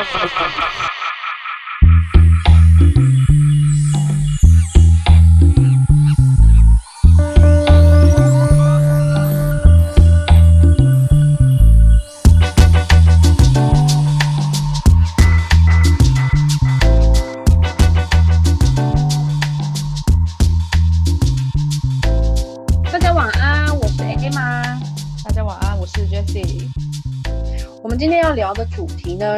Ha ha ha ha!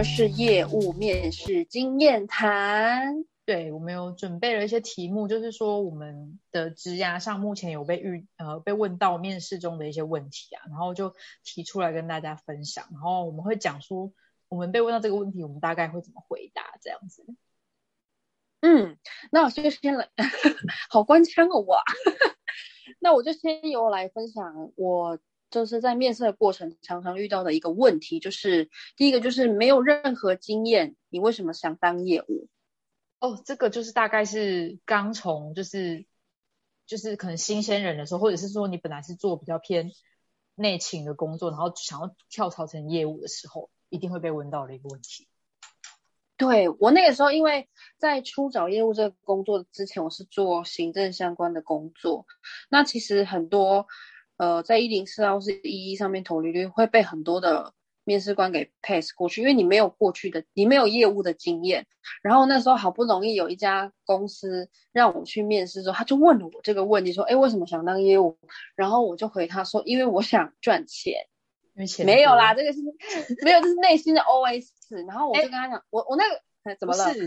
呢是业务面试经验谈。对，我们有准备了一些题目，就是说我们的职涯上目前有被遇呃被问到面试中的一些问题啊，然后就提出来跟大家分享，然后我们会讲出我们被问到这个问题，我们大概会怎么回答这样子。嗯，那我就先来，好官腔哦我。那我就先由我来分享，我就是在面试的过程常常遇到的一个问题，就是第一个就是没有任何经验，你为什么想当业务？哦，这个就是大概是刚从就是就是可能新鲜人的时候，或者是说你本来是做比较偏内勤的工作，然后想要跳槽成业务的时候，一定会被问到的一个问题。对我那个时候，因为在初找业务这个工作之前，我是做行政相关的工作。那其实很多呃，在一零四啊或是一一上面投履历，会被很多的面试官给 pass 过去，因为你没有过去的，你没有业务的经验。然后那时候好不容易有一家公司让我去面试之后，他就问了我这个问题，说：“哎，为什么想当业务？”然后我就回他说：“因为我想赚钱。”没有啦，这个是没有，这是内心的 OS。然后我就跟他讲，我我那个怎么了？是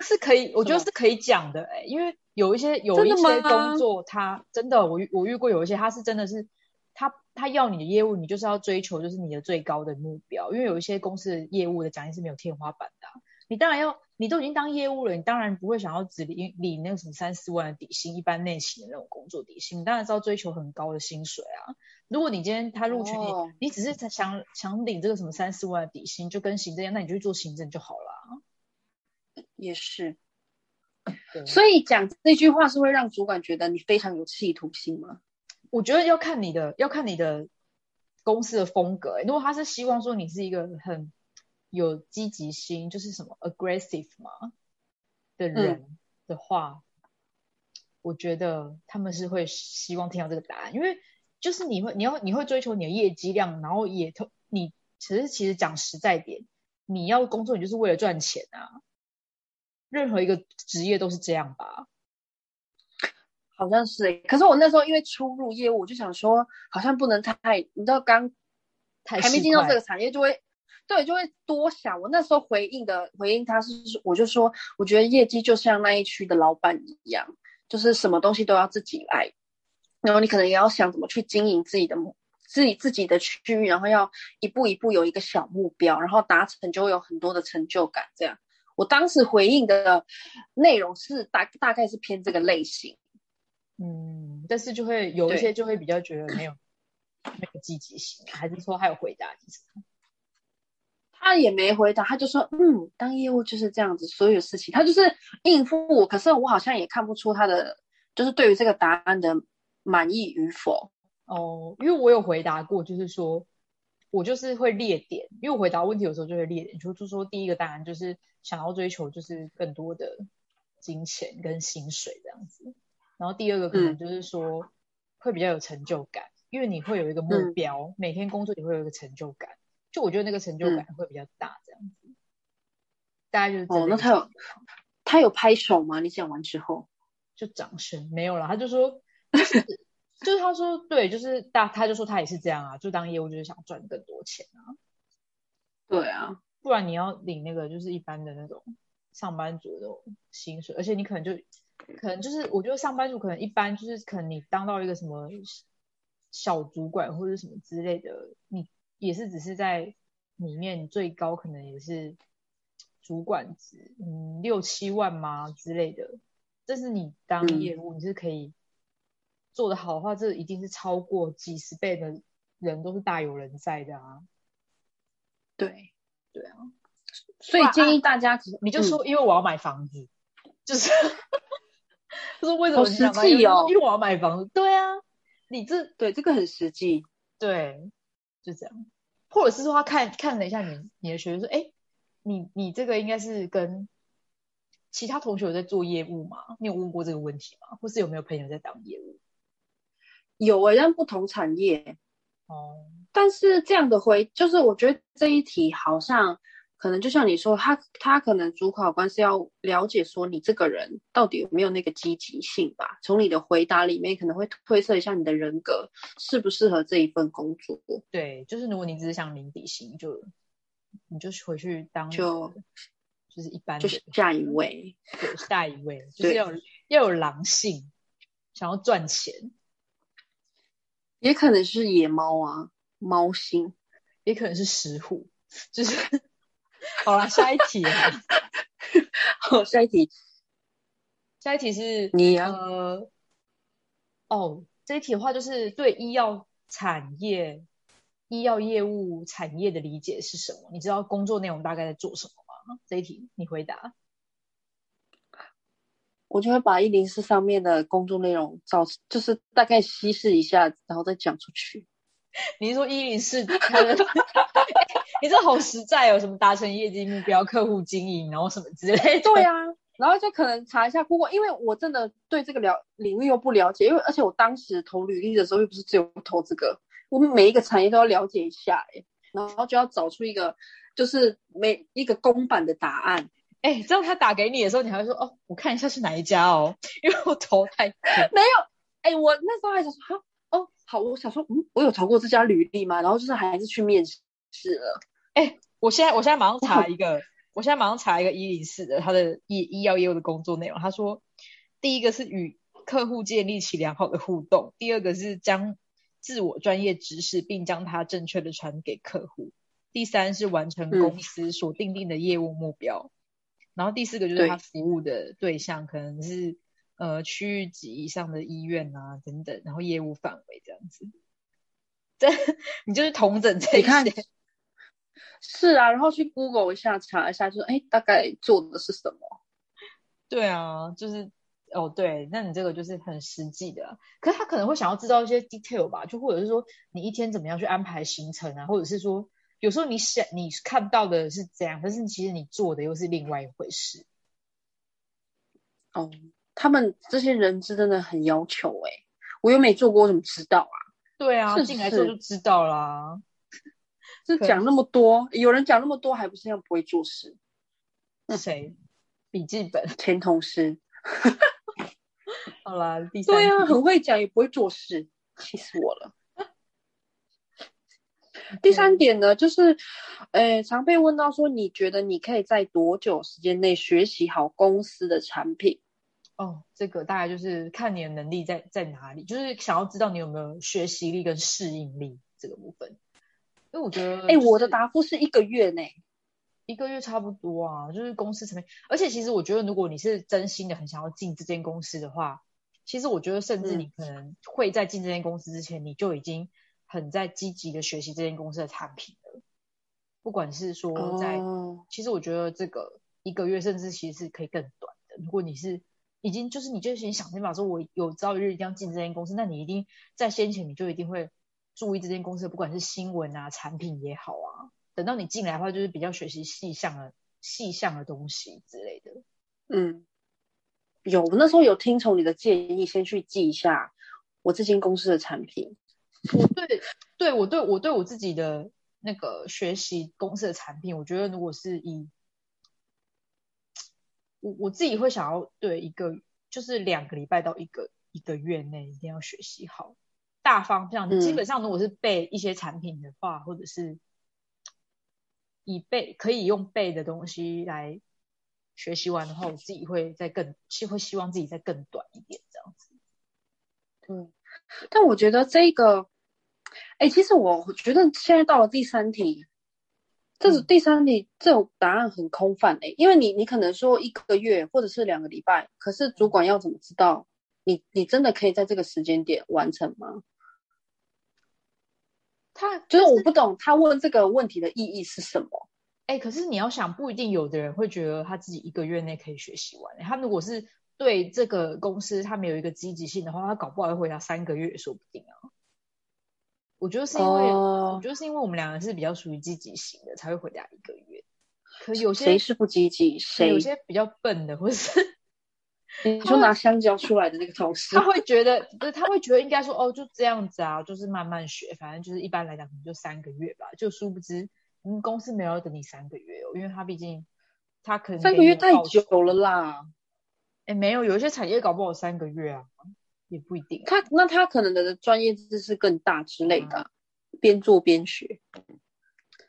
是可以，我觉得是可以讲的哎，因为有一些有一些工作，他真的我遇我遇过有一些，他是真的是他他要你的业务，你就是要追求就是你的最高的目标，因为有一些公司的业务的奖金是没有天花板的，你当然要，你都已经当业务了，你当然不会想要只领领那个什么三四万的底薪，一般内勤的那种工作底薪，你当然是要追求很高的薪水啊。如果你今天他录取你，你只是想想领这个什么三四万的底薪，就跟行政一样，那你就去做行政就好了。也是，所以讲这句话是会让主管觉得你非常有企图心吗？我觉得要看你的，要看你的公司的风格。如果他是希望说你是一个很有积极心，就是什么 aggressive 嘛的人的话，我觉得他们是会希望听到这个答案，因为。就是你会，你要你会追求你的业绩量，然后也投你。其实其实讲实在点，你要工作，你就是为了赚钱啊。任何一个职业都是这样吧？好像是可是我那时候因为初入业务，我就想说，好像不能太，你知道刚还没进到这个产业，就会对，就会多想。我那时候回应的回应他是，我就说，我觉得业绩就像那一区的老板一样，就是什么东西都要自己来。然后你可能也要想怎么去经营自己的自己自己的区域，然后要一步一步有一个小目标，然后达成就会有很多的成就感。这样，我当时回应的内容是大大概是偏这个类型，嗯，但是就会有一些就会比较觉得没有没有积极性，还是说还有回答？他也没回答，他就说嗯，当业务就是这样子，所有事情他就是应付我，可是我好像也看不出他的就是对于这个答案的。满意与否哦，因为我有回答过，就是说我就是会列点，因为我回答问题有时候就会列点，就就说第一个答案就是想要追求就是更多的金钱跟薪水这样子，然后第二个可能就是说会比较有成就感，因为你会有一个目标，每天工作你会有一个成就感，就我觉得那个成就感会比较大这样子，大概就是哦，那他有他有拍手吗？你讲完之后就掌声没有了，他就说。就是他说对，就是大他就说他也是这样啊，就当业务就是想赚更多钱啊。对啊，不然你要领那个就是一般的那种上班族的薪水，而且你可能就可能就是我觉得上班族可能一般就是可能你当到一个什么小主管或者什么之类的，你也是只是在里面最高可能也是主管职，嗯六七万吗之类的。这是你当业务你是可以。做的好的话，这一定是超过几十倍的人都是大有人在的啊！对，对啊，所以建议大家，你就说，因为我要买房子，就是 就是为什么实际哦？因为我要买房子，对啊，你这对这个很实际，对，就这样，或者是说他看看了一下你你的学生，说，哎，你你这个应该是跟其他同学有在做业务吗？你有问过这个问题吗？或是有没有朋友在当业务？有诶，但不同产业哦。但是这样的回，就是我觉得这一题好像可能就像你说，他他可能主考官是要了解说你这个人到底有没有那个积极性吧。从你的回答里面可能会推测一下你的人格适不适合这一份工作。对，就是如果你只是想领底薪，就你就回去当就就是一般就是下一位，对，下一位就是要要有狼性，想要赚钱，也可能是野猫啊。猫星，也可能是石虎，就是好了，下一题啊，好，下一题，下一题是你啊，呃，哦，这一题的话就是对医药产业、医药业务产业的理解是什么？你知道工作内容大概在做什么吗？这一题你回答。我就会把一零四上面的工作内容找，就是大概稀释一下，然后再讲出去。你是说一零四？你这好实在哦，什么达成业绩目标、客户经营，然后什么之类。对啊，然后就可能查一下 Google，因为我真的对这个了领域又不了解，因为而且我当时投履历的时候又不是只有投这个，我们每一个产业都要了解一下，哎，然后就要找出一个就是每一个公版的答案。哎，这样他打给你的时候，你还会说哦，我看一下是哪一家哦，因为我头太 没有。哎，我那时候还想说哈。哦，好，我想说，嗯，我有投过这家履历吗？然后就是还是去面试了。哎，我现在我现在马上查一个，我现在马上查一个一零四的他的医医药业务的工作内容。他说，第一个是与客户建立起良好的互动，第二个是将自我专业知识并将它正确的传给客户，第三是完成公司所定定的业务目标，然后第四个就是他服务的对象可能是。呃，区域级以上的医院啊，等等，然后业务范围这样子，这你就是同整这些，是啊，然后去 Google 一下查一下，就是哎，大概做的是什么？对啊，就是哦，对，那你这个就是很实际的，可是他可能会想要知道一些 detail 吧，就或者是说你一天怎么样去安排行程啊，或者是说有时候你想你看到的是这样，但是其实你做的又是另外一回事。哦。他们这些人资真的很要求哎，我又没做过，我怎么知道啊？对啊，进来做就知道啦。就讲那么多，有人讲那么多，还不是要不会做事？谁？笔记本前同事。好啦，第三。对啊，很会讲，也不会做事，气死我了。第三点呢，就是，呃，常被问到说，你觉得你可以在多久时间内学习好公司的产品？哦，这个大概就是看你的能力在在哪里，就是想要知道你有没有学习力跟适应力这个部分。因为我觉得，哎，我的答复是一个月内，一个月差不多啊，就是公司层面。而且其实我觉得，如果你是真心的很想要进这间公司的话，其实我觉得，甚至你可能会在进这间公司之前，你就已经很在积极的学习这间公司的产品了。不管是说在，其实我觉得这个一个月，甚至其实是可以更短的。如果你是已经就是你就先想办法说，我有朝一日一定要进这间公司，那你一定在先前你就一定会注意这间公司，不管是新闻啊、产品也好啊。等到你进来的话，就是比较学习细项的细项的东西之类的。嗯，有那时候有听从你的建议，先去记一下我这间公司的产品。我对对我对我对我自己的那个学习公司的产品，我觉得如果是以我我自己会想要对一个就是两个礼拜到一个一个月内一定要学习好大方向。基本上如果是背一些产品的话，或者是以背可以用背的东西来学习完的话，我自己会再更希会希望自己再更短一点这样子。对，但我觉得这个，哎，其实我觉得现在到了第三题。这是第三题，这种答案很空泛诶，因为你你可能说一个月或者是两个礼拜，可是主管要怎么知道你你真的可以在这个时间点完成吗？他就是我不懂他问这个问题的意义是什么？哎，可是你要想，不一定有的人会觉得他自己一个月内可以学习完。他如果是对这个公司他没有一个积极性的话，他搞不好会回答三个月也说不定啊。我觉得是因为，我觉得是因为我们两个是比较属于积极型的，才会回答一个月。可有些谁是不积极？谁有些比较笨的，或者是 你说拿香蕉出来的那个同事，他会觉得，不是他会觉得应该说哦，就这样子啊，就是慢慢学，反正就是一般来讲可能就三个月吧。就殊不知，嗯，公司没有要等你三个月哦，因为他毕竟他可能三个月太久了啦。哎，没有，有一些产业搞不好三个月啊，也不一定。他那他可能的专业知识更大之类的，边做边学。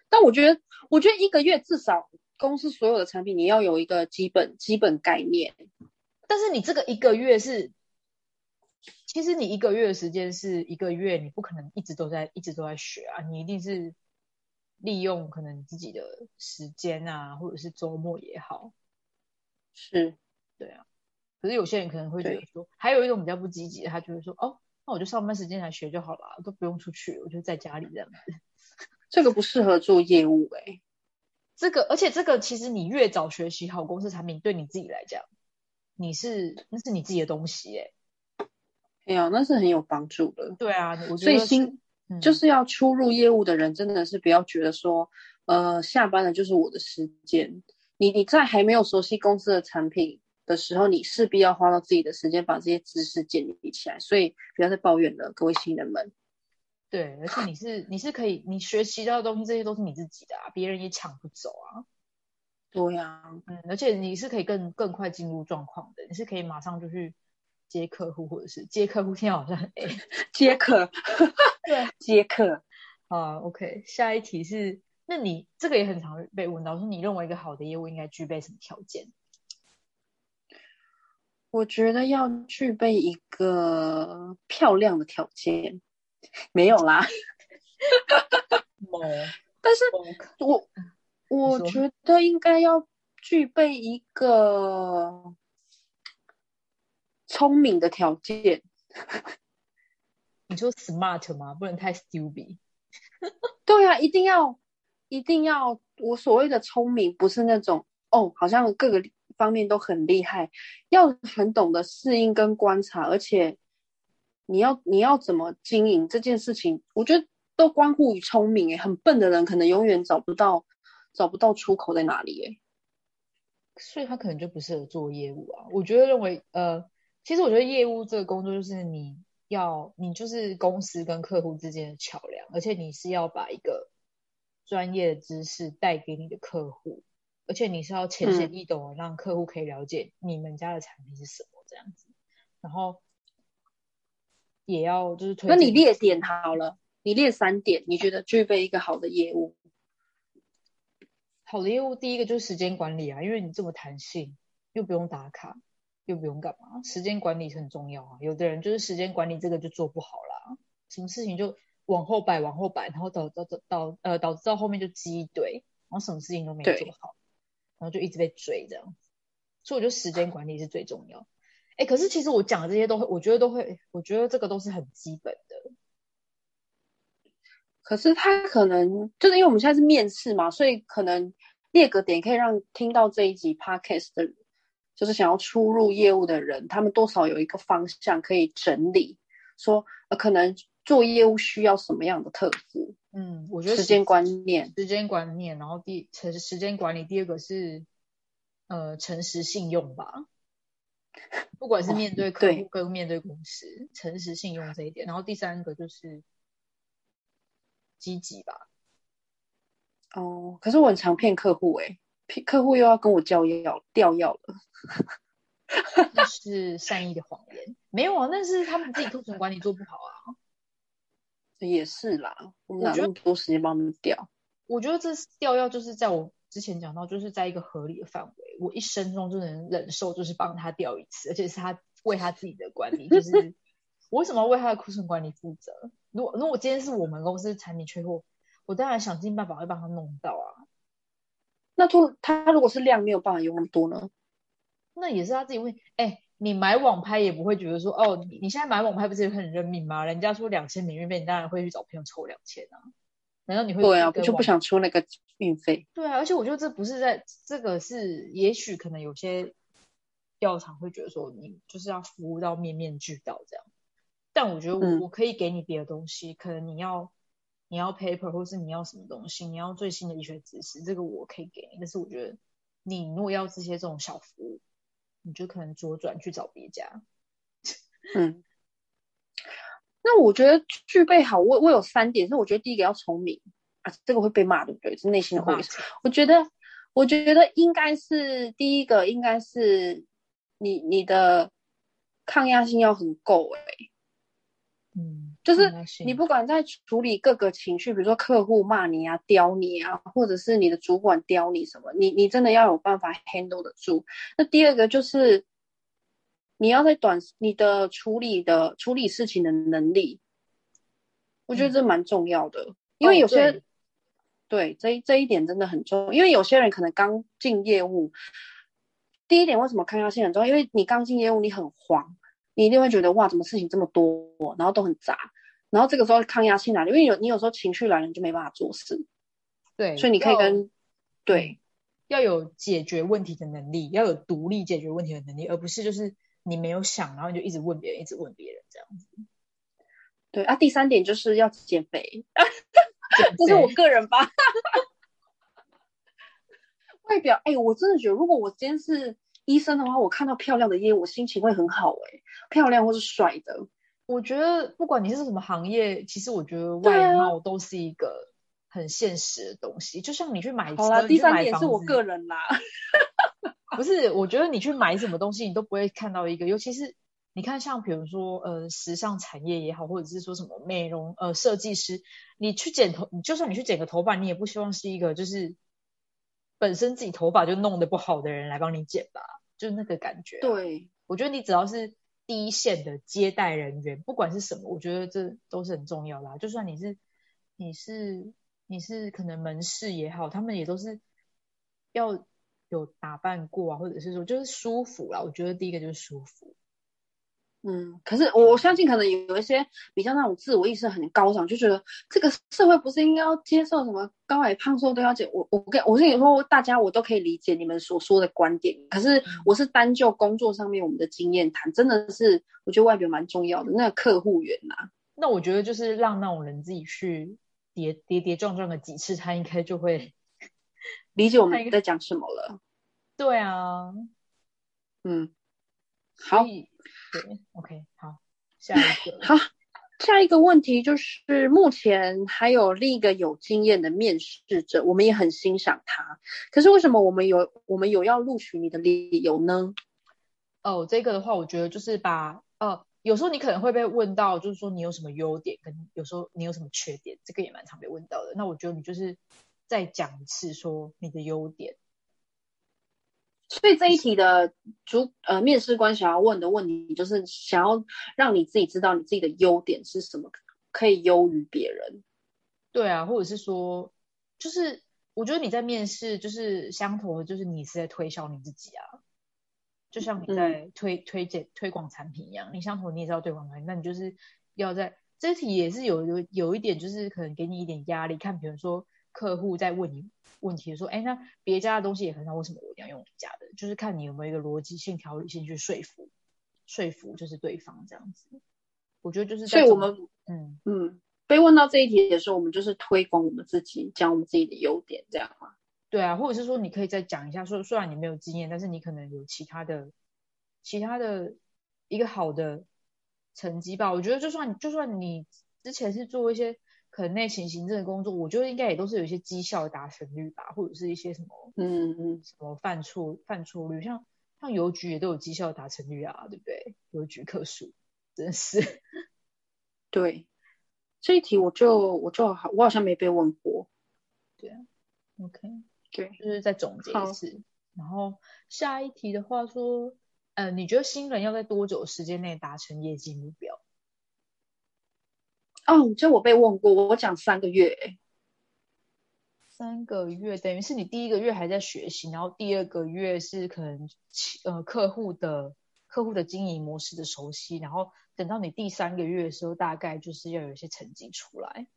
但我觉得，我觉得一个月至少公司所有的产品你要有一个基本基本概念。但是你这个一个月是，其实你一个月的时间是一个月，你不可能一直都在一直都在学啊，你一定是利用可能自己的时间啊，或者是周末也好。是，对啊。可是有些人可能会觉得说，还有一种比较不积极的，他就会说，哦，那我就上班时间来学就好了，都不用出去，我就在家里这样子。这个不适合做业务哎，这个而且这个其实你越早学习好公司产品，对你自己来讲，你是那是你自己的东西哎。哎呀，那是很有帮助的。对啊，所以新就是要出入业务的人，真的是不要觉得说，呃，下班了就是我的时间。你你在还没有熟悉公司的产品。的时候，你势必要花到自己的时间把这些知识建立起来，所以不要再抱怨了，各位新人们。对，而且你是你是可以，你学习到的东西，这些都是你自己的啊，别人也抢不走啊。对呀，嗯，而且你是可以更更快进入状况的，你是可以马上就去接客户，或者是接客户，现在好像哎，接客，对，接客。啊，OK，下一题是，那你这个也很常被问到，说你认为一个好的业务应该具备什么条件？我觉得要具备一个漂亮的条件，没有啦。但是，我我觉得应该要具备一个聪明的条件。你说 smart 吗？不能太 stupid。对啊，一定要一定要，我所谓的聪明不是那种哦，好像各个。方面都很厉害，要很懂得适应跟观察，而且你要你要怎么经营这件事情，我觉得都关乎于聪明。诶，很笨的人可能永远找不到找不到出口在哪里。诶，所以他可能就不适合做业务啊。我觉得认为，呃，其实我觉得业务这个工作就是你要你就是公司跟客户之间的桥梁，而且你是要把一个专业的知识带给你的客户。而且你是要浅显易懂，让客户可以了解你们家的产品是什么这样子，然后也要就是推。那你列点好了，你列三点，你觉得具备一个好的业务？好的业务，第一个就是时间管理啊，因为你这么弹性，又不用打卡，又不用干嘛，时间管理是很重要啊。有的人就是时间管理这个就做不好啦，什么事情就往后摆，往后摆，然后导导导导呃导致到后面就积一堆，然后什么事情都没做好。然后就一直被追这样，所以我觉得时间管理是最重要。哎，可是其实我讲的这些都会，我觉得都会，我觉得这个都是很基本的。可是他可能就是因为我们现在是面试嘛，所以可能列个点可以让听到这一集 podcast 的，就是想要出入业务的人，他们多少有一个方向可以整理，说呃可能做业务需要什么样的特质。嗯，我觉得时间观念，时间观念，然后第成时间管理，第二个是呃诚实信用吧。不管是面对客户跟面对公司，诚实信用这一点，然后第三个就是积极吧。哦，可是我很常骗客户哎，骗客户又要跟我交要调药了，那 是善意的谎言。没有啊，那是他们自己库存管理做不好啊。也是啦，我们哪那么多时间帮他们调？我觉得这调要就是在我之前讲到，就是在一个合理的范围，我一生中就能忍受，就是帮他调一次，而且是他为他自己的管理，就是 我为什么要为他的库存管理负责？如果如果今天是我们公司产品缺货，我当然想尽办法会帮他弄到啊。那突他如果是量没有办法用那么多呢？那也是他自己问，哎。你买网拍也不会觉得说，哦，你你现在买网拍不是很认命吗？人家说两千免运费，你当然会去找朋友凑两千啊。难道你会对啊？我就不想出那个运费。对啊，而且我觉得这不是在这个是，也许可能有些药厂会觉得说，你就是要服务到面面俱到这样。但我觉得我我可以给你别的东西，可能你要你要 paper 或是你要什么东西，你要最新的医学知识，这个我可以给你。但是我觉得你如果要这些这种小服务，你就可能左转去找别家。嗯，那我觉得具备好，我我有三点，是我觉得第一个要聪明啊，这个会被骂对不对？是内心的话。我觉得，我觉得应该是第一个，应该是你你的抗压性要很够哎。嗯，就是你不管在处理各个情绪，比如说客户骂你啊、刁你啊，或者是你的主管刁你什么，你你真的要有办法 handle 得住。那第二个就是。你要在短你的处理的处理事情的能力，我觉得这蛮重要的，因为有些对这这一点真的很重要，因为有些人可能刚进业务，第一点为什么抗压性很重要？因为你刚进业务，你很慌，你一定会觉得哇，怎么事情这么多，然后都很杂，然后这个时候抗压性来了，因为有你有时候情绪来了，你就没办法做事，对，所以你可以跟对要有解决问题的能力，要有独立解决问题的能力，而不是就是。你没有想，然后你就一直问别人，一直问别人这样子。对啊，第三点就是要减肥，这是我个人吧。外表，哎，我真的觉得，如果我今天是医生的话，我看到漂亮的业务，我心情会很好。哎，漂亮或是帅的，我觉得不管你是什么行业，其实我觉得外貌都是一个很现实的东西。就像你去买好了，第三点是我个人啦。不是，我觉得你去买什么东西，你都不会看到一个，尤其是你看，像比如说，呃，时尚产业也好，或者是说什么美容，呃，设计师，你去剪头，你就算你去剪个头发，你也不希望是一个就是本身自己头发就弄得不好的人来帮你剪吧，就是那个感觉。对，我觉得你只要是第一线的接待人员，不管是什么，我觉得这都是很重要的。就算你是你是你是可能门市也好，他们也都是要。有打扮过啊，或者是说就是舒服啦。我觉得第一个就是舒服。嗯，可是我相信可能有一些比较那种自我意识很高涨，就觉得这个社会不是应该要接受什么高矮胖瘦都要解。我我跟我跟你说，大家我都可以理解你们所说的观点。可是我是单就工作上面我们的经验谈，真的是我觉得外表蛮重要的。那个客户缘呐，那我觉得就是让那种人自己去跌跌跌撞撞的几次，他应该就会。理解我们在讲什么了？对啊，嗯，好，对，OK，好，下一个，好，下一个问题就是，目前还有另一个有经验的面试者，我们也很欣赏他，可是为什么我们有我们有要录取你的理由呢？哦，这个的话，我觉得就是把，呃，有时候你可能会被问到，就是说你有什么优点，跟有时候你有什么缺点，这个也蛮常被问到的。那我觉得你就是。再讲一次，说你的优点。所以这一题的主呃面试官想要问的问题，就是想要让你自己知道你自己的优点是什么，可以优于别人。对啊，或者是说，就是我觉得你在面试就是相同的，就是你是在推销你自己啊，就像你在推推荐推广产品一样，你相同你也知道推广产品，那你就是要在这题也是有有有一点，就是可能给你一点压力，看比如说。客户在问你问题说：“哎，那别家的东西也很好，为什么我一定要用你家的？就是看你有没有一个逻辑性、条理性去说服，说服就是对方这样子。我觉得就是，所以我们嗯嗯，被问到这一题的时候，我们就是推广我们自己，讲我们自己的优点，这样吗？对啊，或者是说你可以再讲一下，说虽然你没有经验，但是你可能有其他的、其他的一个好的成绩吧。我觉得就算就算你之前是做一些。可能内勤行政的工作，我觉得应该也都是有一些绩效达成率吧，或者是一些什么，嗯嗯，什么犯错犯错率，像像邮局也都有绩效达成率啊，对不对？邮局客数真是，对，这一题我就我就好，我好像没被问过，对啊，OK，对，就是在总结一次，然后下一题的话说，呃，你觉得新人要在多久时间内达成业绩目标？哦，就我被问过，我讲三个月，三个月等于是你第一个月还在学习，然后第二个月是可能呃客户的客户的经营模式的熟悉，然后等到你第三个月的时候，大概就是要有一些成绩出来。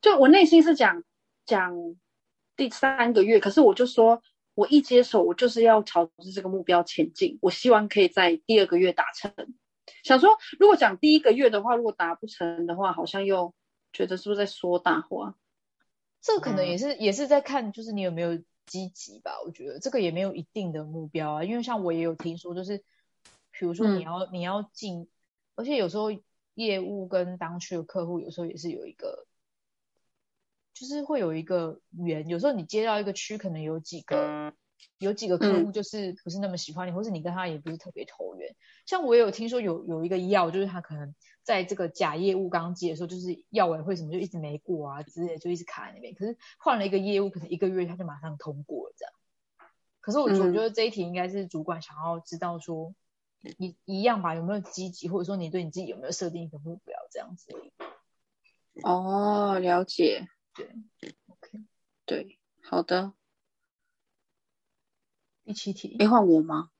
就我内心是讲讲第三个月，可是我就说我一接手，我就是要朝着这个目标前进，我希望可以在第二个月达成。想说，如果讲第一个月的话，如果达不成的话，好像又觉得是不是在说大话？这可能也是也是在看，就是你有没有积极吧。我觉得这个也没有一定的目标啊，因为像我也有听说，就是比如说你要你要进，而且有时候业务跟当区的客户有时候也是有一个，就是会有一个缘。有时候你接到一个区，可能有几个。有几个客户就是不是那么喜欢你，或是你跟他也不是特别投缘。像我也有听说有有一个药，就是他可能在这个假业务刚接的时候，就是药委会什么就一直没过啊之类，就一直卡在那边。可是换了一个业务，可能一个月他就马上通过了这样。可是我我觉得这一题应该是主管想要知道说，一一样吧，有没有积极，或者说你对你自己有没有设定一个目标这样子。哦，了解。对，OK，对，好的。第七题，没换我吗？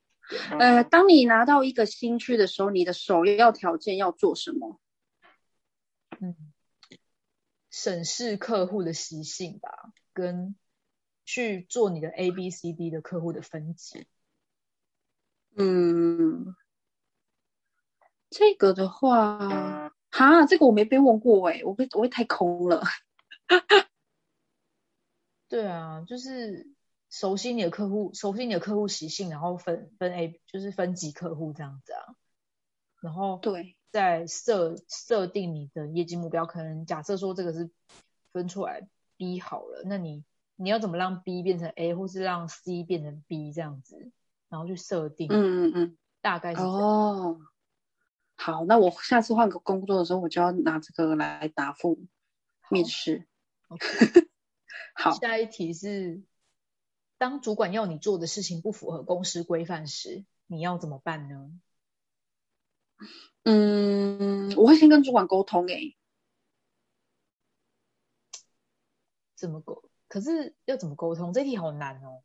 呃，当你拿到一个新区的时候，你的首要条件要做什么？嗯，审视客户的习性吧，跟去做你的 A、B、C、D 的客户的分级。嗯，这个的话，哈，这个我没被问过哎，我会我会太空了。对啊，就是。熟悉你的客户，熟悉你的客户习性，然后分分 A，就是分级客户这样子啊。然后对，再设设定你的业绩目标，可能假设说这个是分出来 B 好了，那你你要怎么让 B 变成 A，或是让 C 变成 B 这样子，然后去设定。嗯嗯嗯，大概是哦。好，那我下次换个工作的时候，我就要拿这个来答复面试。好，下一题是。当主管要你做的事情不符合公司规范时，你要怎么办呢？嗯，我会先跟主管沟通。诶，怎么沟？可是要怎么沟通？这题好难哦。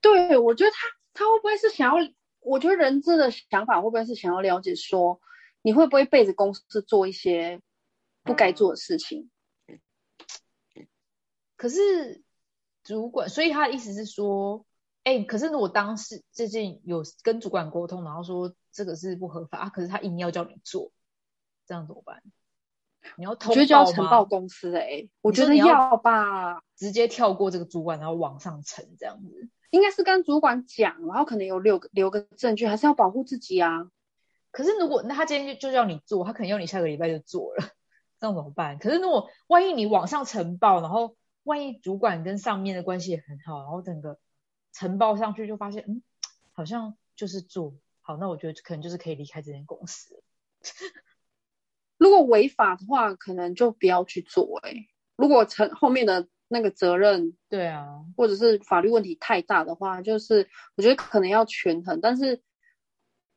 对，我觉得他他会不会是想要？我觉得人资的想法会不会是想要了解说，你会不会背着公司做一些不该做的事情？可是。主管，所以他的意思是说，哎，可是如果当时最近有跟主管沟通，然后说这个是不合法，可是他硬要叫你做，这样怎么办？你要通报吗？报公司哎，我觉得要吧，直接跳过这个主管，然后往上呈这样子，应该是跟主管讲，然后可能有留个留个证据，还是要保护自己啊。可是如果那他今天就就叫你做，他可能要你下个礼拜就做了，这样怎么办？可是如果万一你往上呈报，然后。万一主管跟上面的关系也很好，然后整个呈报上去就发现，嗯，好像就是做好，那我觉得可能就是可以离开这间公司。如果违法的话，可能就不要去做。哎，如果承后面的那个责任，对啊，或者是法律问题太大的话，就是我觉得可能要权衡。但是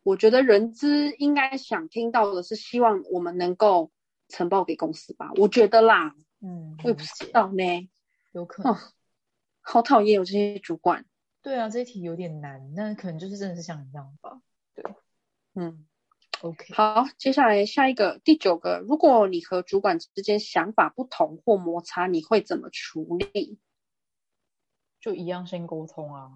我觉得人资应该想听到的是，希望我们能够呈报给公司吧。我觉得啦，嗯，我也不知道呢。有可能，好讨厌有这些主管。对啊，这一题有点难，那可能就是真的是像你这样吧。对，嗯，OK。好，接下来下一个第九个，如果你和主管之间想法不同或摩擦，你会怎么处理？就一样先沟通啊，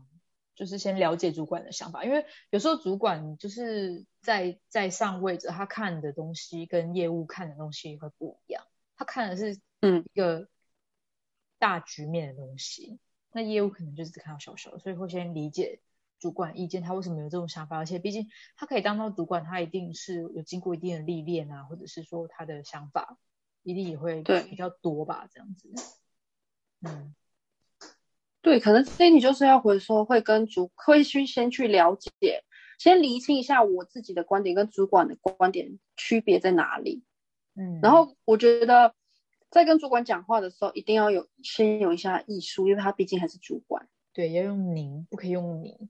就是先了解主管的想法，因为有时候主管就是在在上位者，他看的东西跟业务看的东西会不一样，他看的是嗯一个。大局面的东西，那业务可能就是只看到小小的，所以会先理解主管意见，他为什么有这种想法，而且毕竟他可以当到主管，他一定是有经过一定的历练啊，或者是说他的想法一定也会比较多吧，这样子。嗯，对，可能这你就是要回说，会跟主会去先去了解，先厘清一下我自己的观点跟主管的观点区别在哪里。嗯，然后我觉得。在跟主管讲话的时候，一定要有先有一下艺术，因为他毕竟还是主管。对，要用您，不可以用你。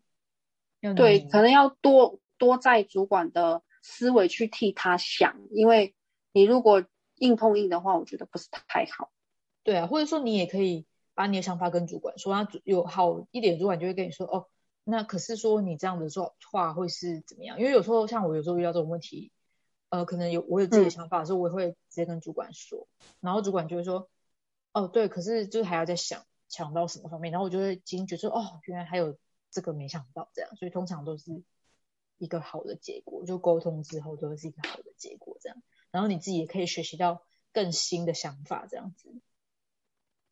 对，可能要多多在主管的思维去替他想，因为你如果硬碰硬的话，我觉得不是太好。对啊，或者说你也可以把你的想法跟主管说，那有好一点，主管就会跟你说，哦，那可是说你这样子说话会是怎么样？因为有时候像我有时候遇到这种问题。呃，可能有我有自己的想法的时候，我也会直接跟主管说，然后主管就会说，哦，对，可是就是还要再想想到什么方面，然后我就会惊觉说，哦，原来还有这个没想到这样，所以通常都是一个好的结果，就沟通之后都是一个好的结果这样，然后你自己也可以学习到更新的想法，这样子。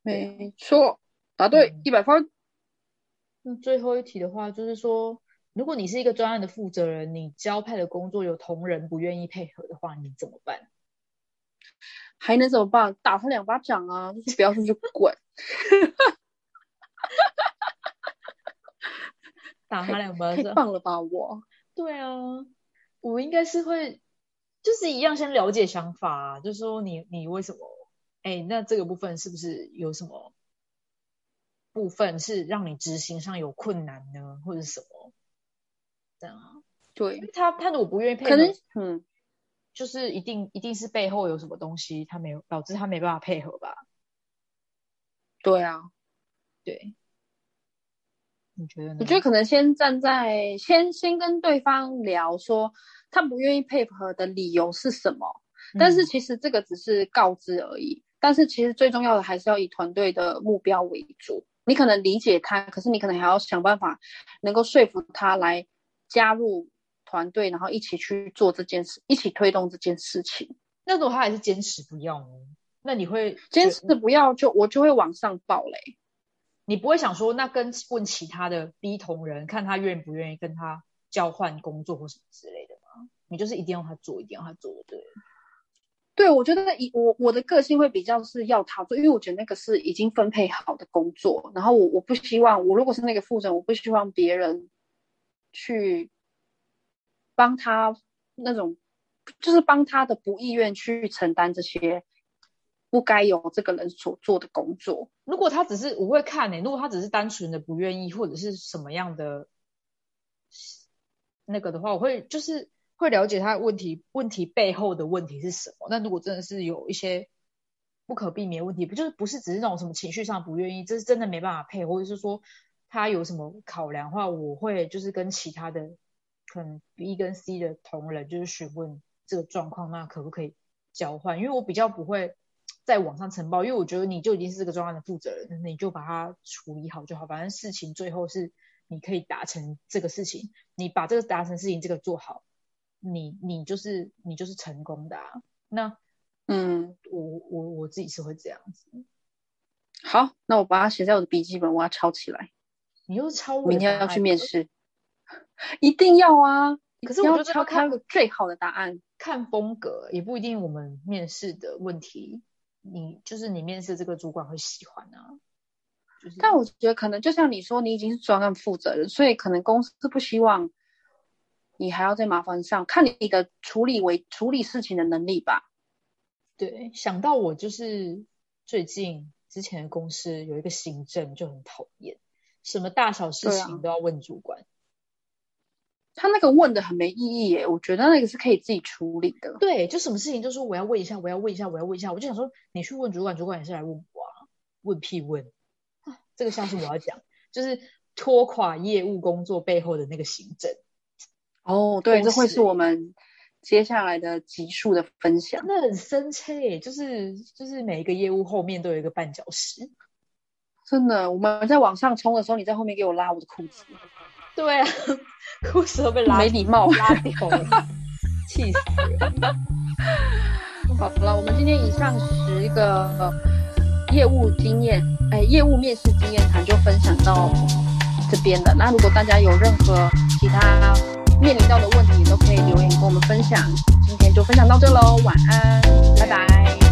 没错，答对一百分。那最后一题的话，就是说，如果你是一个专案的负责人，你交派的工作有同仁不愿意配合的话，你怎么办？还能怎么办？打他两巴掌啊！就是不要说就滚。打他两巴掌，太棒了吧！我，对啊，我应该是会，就是一样先了解想法，就说你你为什么？哎，那这个部分是不是有什么部分是让你执行上有困难呢，或者什么？这样啊？对，他他如果不愿意配合，可能嗯，就是一定一定是背后有什么东西，他没有导致他没办法配合吧？对啊，对。你觉得？我觉得可能先站在先先跟对方聊，说他不愿意配合的理由是什么。但是其实这个只是告知而已。但是其实最重要的还是要以团队的目标为主。你可能理解他，可是你可能还要想办法能够说服他来加入团队，然后一起去做这件事，一起推动这件事情。那如果他还是坚持不要呢？那你会坚持不要，就我就会往上报嘞。你不会想说，那跟问其他的 B 同仁，看他愿不愿意跟他交换工作或什么之类的吗？你就是一定要他做，一定要他做，对。对，我觉得以我我的个性会比较是要他做，因为我觉得那个是已经分配好的工作，然后我我不希望我如果是那个负责人，我不希望别人去帮他那种，就是帮他的不意愿去承担这些。不该由这个人所做的工作。如果他只是我会看呢，如果他只是单纯的不愿意或者是什么样的那个的话，我会就是会了解他问题问题背后的问题是什么。那如果真的是有一些不可避免问题，不就是不是只是那种什么情绪上不愿意，这是真的没办法配，或者是说他有什么考量的话，我会就是跟其他的可能 B 跟 C 的同仁就是询问这个状况，那可不可以交换？因为我比较不会。在网上呈报，因为我觉得你就已经是这个专案的负责人，你就把它处理好就好。反正事情最后是你可以达成这个事情，你把这个达成事情这个做好，你你就是你就是成功的啊。那嗯，我我我自己是会这样子。好，那我把它写在我的笔记本，我要抄起来。你又超？明天要去面试，一定要啊！可是我觉得抄开个最好的答案，看风格也不一定。我们面试的问题。你就是你面试这个主管会喜欢啊，但我觉得可能就像你说，你已经是专案负责人，所以可能公司不希望你还要在麻烦上，看你的处理为处理事情的能力吧。对，想到我就是最近之前的公司有一个行政就很讨厌，什么大小事情都要问主管。他那个问的很没意义耶，我觉得那个是可以自己处理的。对，就什么事情就说我要问一下，我要问一下，我要问一下，我就想说你去问主管，主管也是来问我啊，问屁问。这个像是我要讲，就是拖垮业务工作背后的那个行政。哦，对，这会是我们接下来的集数的分享。那很深切，就是就是每一个业务后面都有一个绊脚石。真的，我们在往上冲的时候，你在后面给我拉我的裤子。对啊。裤子都被拉，没礼貌，拉掉了，气死！好了，我们今天以上十个业务经验，哎，业务面试经验谈就分享到这边了。那如果大家有任何其他面临到的问题，都可以留言跟我们分享。今天就分享到这喽，晚安，拜拜。